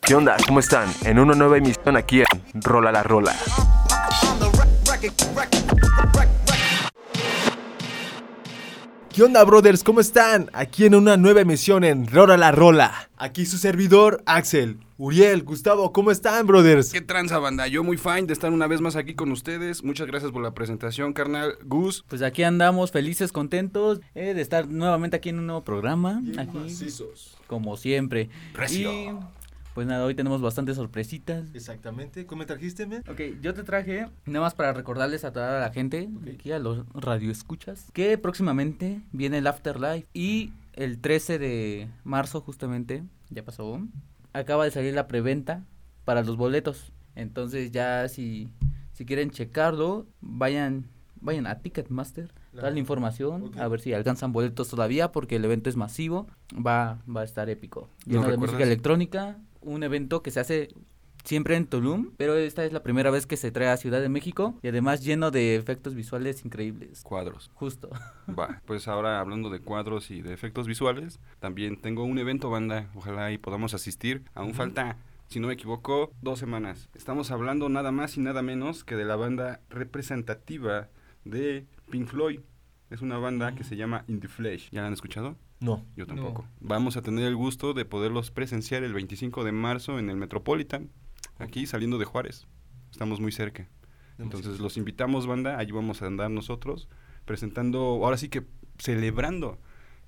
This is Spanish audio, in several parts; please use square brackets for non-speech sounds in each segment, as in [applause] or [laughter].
¿Qué onda? ¿Cómo están? En una nueva emisión aquí en Rola la Rola. ¿Qué onda, brothers? ¿Cómo están? Aquí en una nueva emisión en Rola la Rola. Aquí su servidor, Axel. Uriel, Gustavo, ¿cómo están, brothers? ¿Qué tranza, banda? Yo muy fine de estar una vez más aquí con ustedes. Muchas gracias por la presentación, carnal. Gus. Pues aquí andamos felices, contentos eh, de estar nuevamente aquí en un nuevo programa. aquí, como siempre. Recio. Y pues nada, hoy tenemos bastantes sorpresitas. Exactamente. ¿Cómo me trajiste, men? Ok, yo te traje, nada más para recordarles a toda la gente, aquí a los radioescuchas, que próximamente viene el Afterlife y el 13 de marzo justamente, ya pasó, acaba de salir la preventa para los boletos. Entonces ya si, si quieren checarlo, vayan vayan a Ticketmaster, la información, a ver si alcanzan boletos todavía, porque el evento es masivo, va, va a estar épico. ¿Lo Lleno de música electrónica, un evento que se hace siempre en Tulum, pero esta es la primera vez que se trae a Ciudad de México y además lleno de efectos visuales increíbles. Cuadros. Justo. [laughs] Va, pues ahora hablando de cuadros y de efectos visuales, también tengo un evento, banda. Ojalá y podamos asistir. Aún falta, si no me equivoco, dos semanas. Estamos hablando nada más y nada menos que de la banda representativa de Pink Floyd. Es una banda que se llama In the Flesh. ¿Ya la han escuchado? No. Yo tampoco. Vamos a tener el gusto de poderlos presenciar el 25 de marzo en el Metropolitan, aquí saliendo de Juárez. Estamos muy cerca. Entonces los invitamos, banda, allí vamos a andar nosotros, presentando, ahora sí que celebrando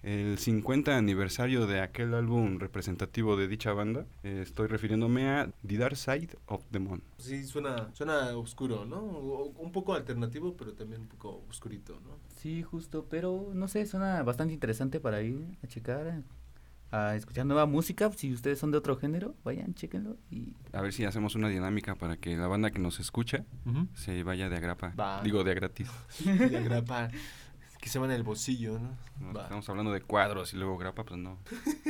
el 50 aniversario de aquel álbum representativo de dicha banda. Eh, estoy refiriéndome a The Dark Side of the Moon. Sí, suena, suena oscuro, ¿no? O- Un poco alternativo, pero también un poco oscurito, ¿no? Sí, justo, pero no sé, suena bastante interesante para ir a checar, a escuchar nueva música. Si ustedes son de otro género, vayan, chequenlo y A ver si hacemos una dinámica para que la banda que nos escucha se vaya de agrapa. Va. Digo, de gratis. [laughs] La grapa. Que se va en el bolsillo, ¿no? No. Estamos hablando de cuadros y luego grapa, pues no.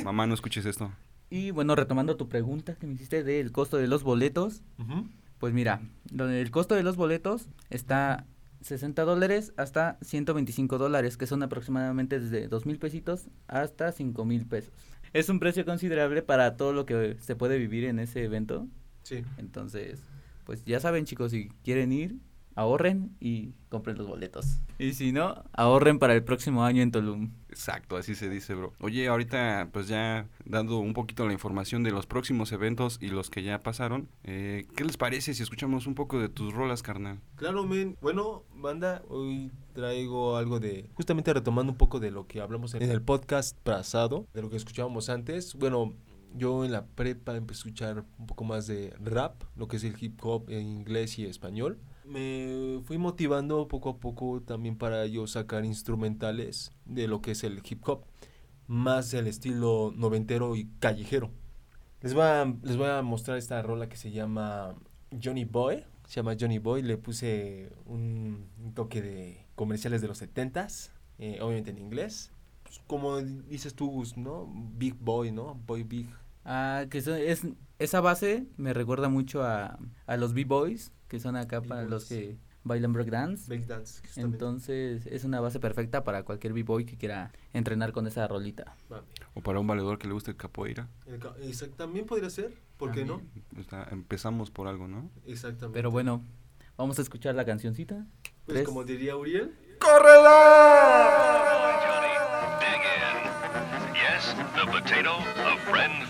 Mamá, no escuches esto. Y bueno, retomando tu pregunta que me hiciste del costo de los boletos, Ujú. pues mira, el costo de los boletos está 60 dólares hasta 125 dólares, que son aproximadamente desde 2 mil pesitos hasta 5 mil pesos. Es un precio considerable para todo lo que se puede vivir en ese evento. Sí. Entonces, pues ya saben chicos, si quieren ir, ahorren y compren los boletos. Y si no, ahorren para el próximo año en Tulum. Exacto, así se dice, bro. Oye, ahorita, pues ya dando un poquito la información de los próximos eventos y los que ya pasaron, eh, ¿qué les parece si escuchamos un poco de tus rolas, carnal? Claro, men. Bueno, banda, hoy traigo algo de... Justamente retomando un poco de lo que hablamos en el podcast pasado, de lo que escuchábamos antes. Bueno, yo en la prepa empecé a escuchar un poco más de rap, lo que es el hip hop en inglés y español. Me fui motivando poco a poco también para yo sacar instrumentales de lo que es el hip hop, más del estilo noventero y callejero. Les voy a, les voy a mostrar esta rola que se llama Johnny Boy. Se llama Johnny Boy. Le puse un, toque de comerciales de los 70s, eh, obviamente en inglés. Pues, como dices tú, ¿no? Big Boy, ¿no? Boy Big. Ah, que es, esa base me recuerda mucho a, a los B-Boys, que son acá para los que bailan breakdance. Big Dance. justamente. Entonces es una base perfecta para cualquier B-Boy que quiera entrenar con esa rolita. O para un valedor que le guste el capoeira. El ca- exact- También podría ser, ¿por qué no? Está- empezamos por algo, ¿no? Exactamente. Pero bueno, vamos a escuchar la cancioncita. Pues Tres. como diría Uriel. Johnny, dig in. Yes, the potato, a friend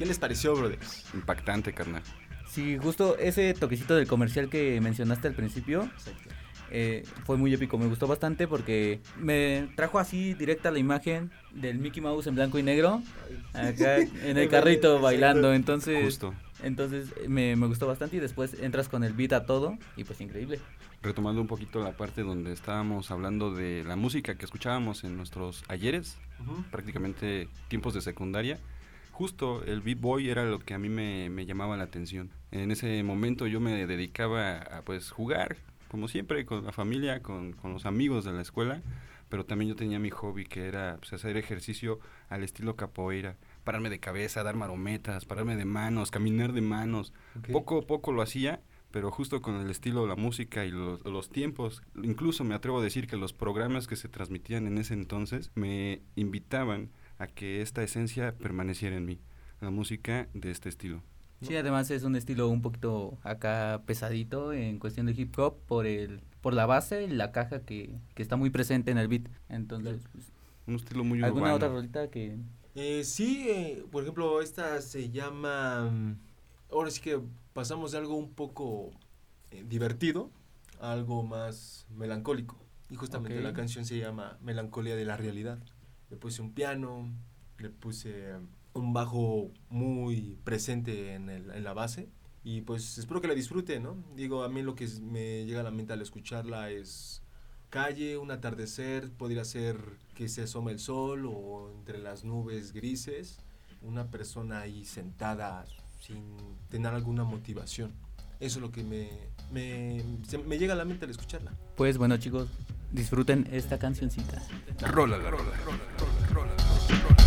¿Qué les pareció, brothers? Impactante, carnal. Sí, justo ese toquecito del comercial que mencionaste al principio eh, fue muy épico. Me gustó bastante porque me trajo así directa la imagen del Mickey Mouse en blanco y negro acá [laughs] en el carrito bailando. Entonces, Justo. entonces me, me gustó bastante y después entras con el beat a todo y pues increíble. Retomando un poquito la parte donde estábamos hablando de la música que escuchábamos en nuestros ayeres, prácticamente tiempos de secundaria, justo el Beat Boy era lo que a mí me, me llamaba la atención. En ese momento yo me dedicaba a pues jugar, como siempre, con la familia, con, con los amigos de la escuela, pero también yo tenía mi hobby que era pues, hacer ejercicio al estilo capoeira, pararme de cabeza, dar marometas, pararme de manos, caminar de manos. Poco a poco lo hacía, pero justo con el estilo, la música y los, los tiempos, incluso me atrevo a decir que los programas que se transmitían en ese entonces me invitaban a que esta esencia permaneciera en mí, la música de este estilo. Sí, además es un estilo un poquito acá pesadito en cuestión de hip hop por el por la base y la caja que, que está muy presente en el beat. Entonces, pues, Un estilo muy ¿alguna urbano. otra rolita que Eh, sí, eh, por ejemplo, esta se llama... mm, Ahora sí que pasamos de algo un poco eh, divertido a algo más melancólico. Y justamente Ok. la canción se llama Melancolía de la Realidad. Le puse un piano, le puse un bajo muy presente en, el- en la base. Y pues espero que la disfrute, ¿no? Digo, a mí lo que me llega a la mente al escucharla es calle, un atardecer, podría ser que se asome el sol o entre las nubes grises, una persona ahí sentada sin tener alguna motivación. Eso es lo que me, me, se- me llega a la mente al escucharla. Pues bueno chicos, disfruten esta cancioncita. Rola, la rola, ¿Qué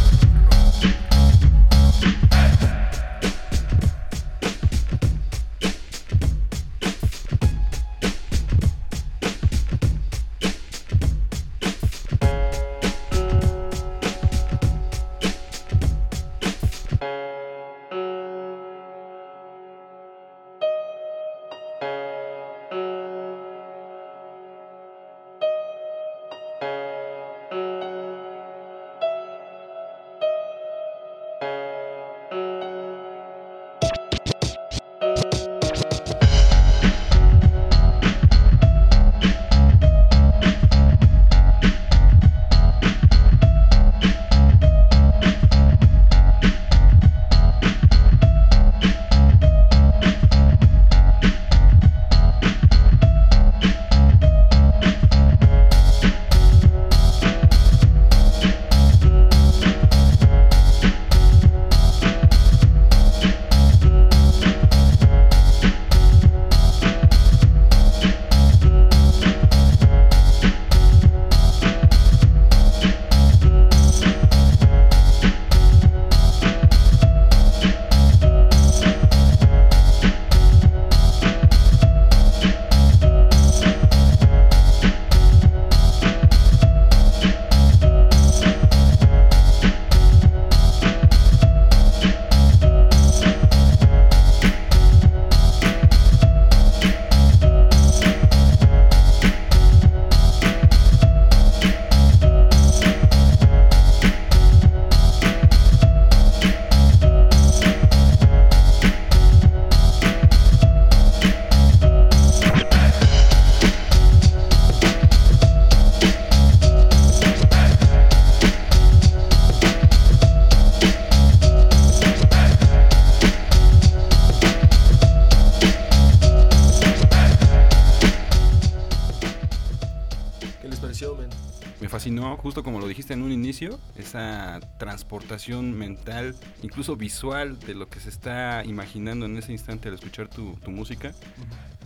Justo como lo dijiste en un inicio, esa transportación mental, incluso visual, de lo que se está imaginando en ese instante al escuchar tu, tu música,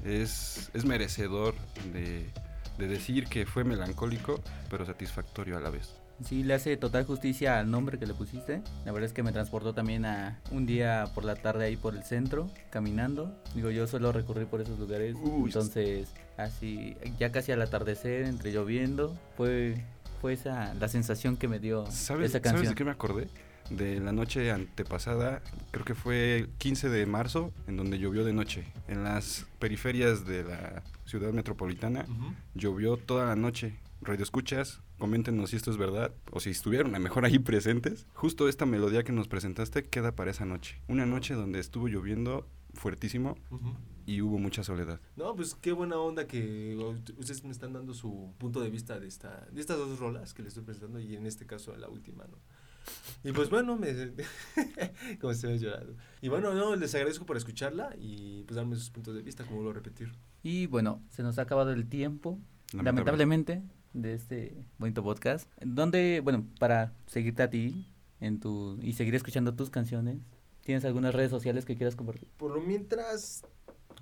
es, es merecedor de, de decir que fue melancólico, pero satisfactorio a la vez. Sí, le hace total justicia al nombre que le pusiste. La verdad es que me transportó también a un día por la tarde ahí por el centro, caminando. Digo, yo suelo recurrir por esos lugares. Uy. Entonces, así, ya casi al atardecer, entre lloviendo, fue, fue esa la sensación que me dio ¿Sabes, esa ¿Sabes canción. de qué me acordé? De la noche antepasada, creo que fue el 15 de marzo, en donde llovió de noche. En las periferias de la ciudad metropolitana, Ujú. llovió toda la noche. Radio escuchas, Coméntenos si esto es verdad o si estuvieron a lo mejor ahí presentes. Justo esta melodía que nos presentaste queda para esa noche. Una noche donde estuvo lloviendo fuertísimo Ujú. Y hubo mucha soledad. No, pues qué buena onda que ustedes me están dando su punto de vista de esta de estas dos rolas que les estoy presentando y en este caso la última, ¿no? Y pues bueno, me [laughs] como estoy llorando. Y bueno, no, les agradezco por escucharla y pues darme sus puntos de vista, como vuelvo a repetir. Y bueno, se nos ha acabado el tiempo, lamentablemente, de este bonito podcast. Donde, bueno, para seguirte a ti en tu y seguir escuchando tus canciones, ¿tienes algunas redes sociales que quieras compartir? Por lo mientras,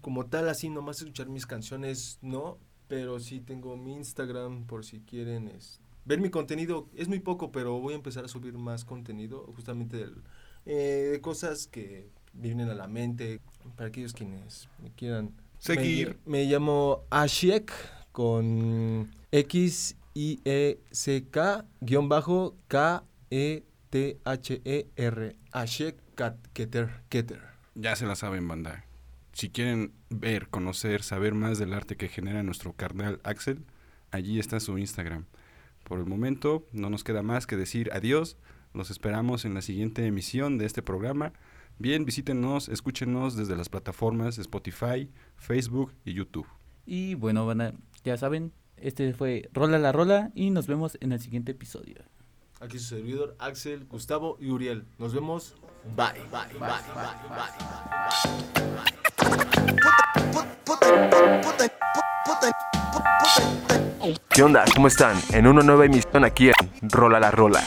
como tal, así nomás escuchar mis canciones, no, pero sí tengo mi Instagram por si quieren es, ver mi contenido. Es muy poco, pero voy a empezar a subir más contenido, justamente del- eh, de cosas que vienen a la mente, para aquellos quienes me quieran Seguir. Me, me llamo Ashiek con X I E C K guion bajo K E T H E R. Ashiek Kat- Keter Keter. Ya se la saben, banda. Si quieren ver, conocer, saber más del arte que genera nuestro carnal Axel, allí está su Instagram. Por el momento, no nos queda más que decir adiós. Los esperamos en la siguiente emisión de este programa. Bien, visítenos, escúchenos desde las plataformas Spotify, Facebook y YouTube. Y bueno, van a- ya saben, este fue Rola la Rola y nos vemos en el siguiente episodio. Aquí su servidor Axel, Gustavo y Uriel. Nos vemos. Bye. Bye. Bye. Bye. Bye. ¿Qué onda? ¿Cómo están? En una nueva emisión aquí en Rola la Rola.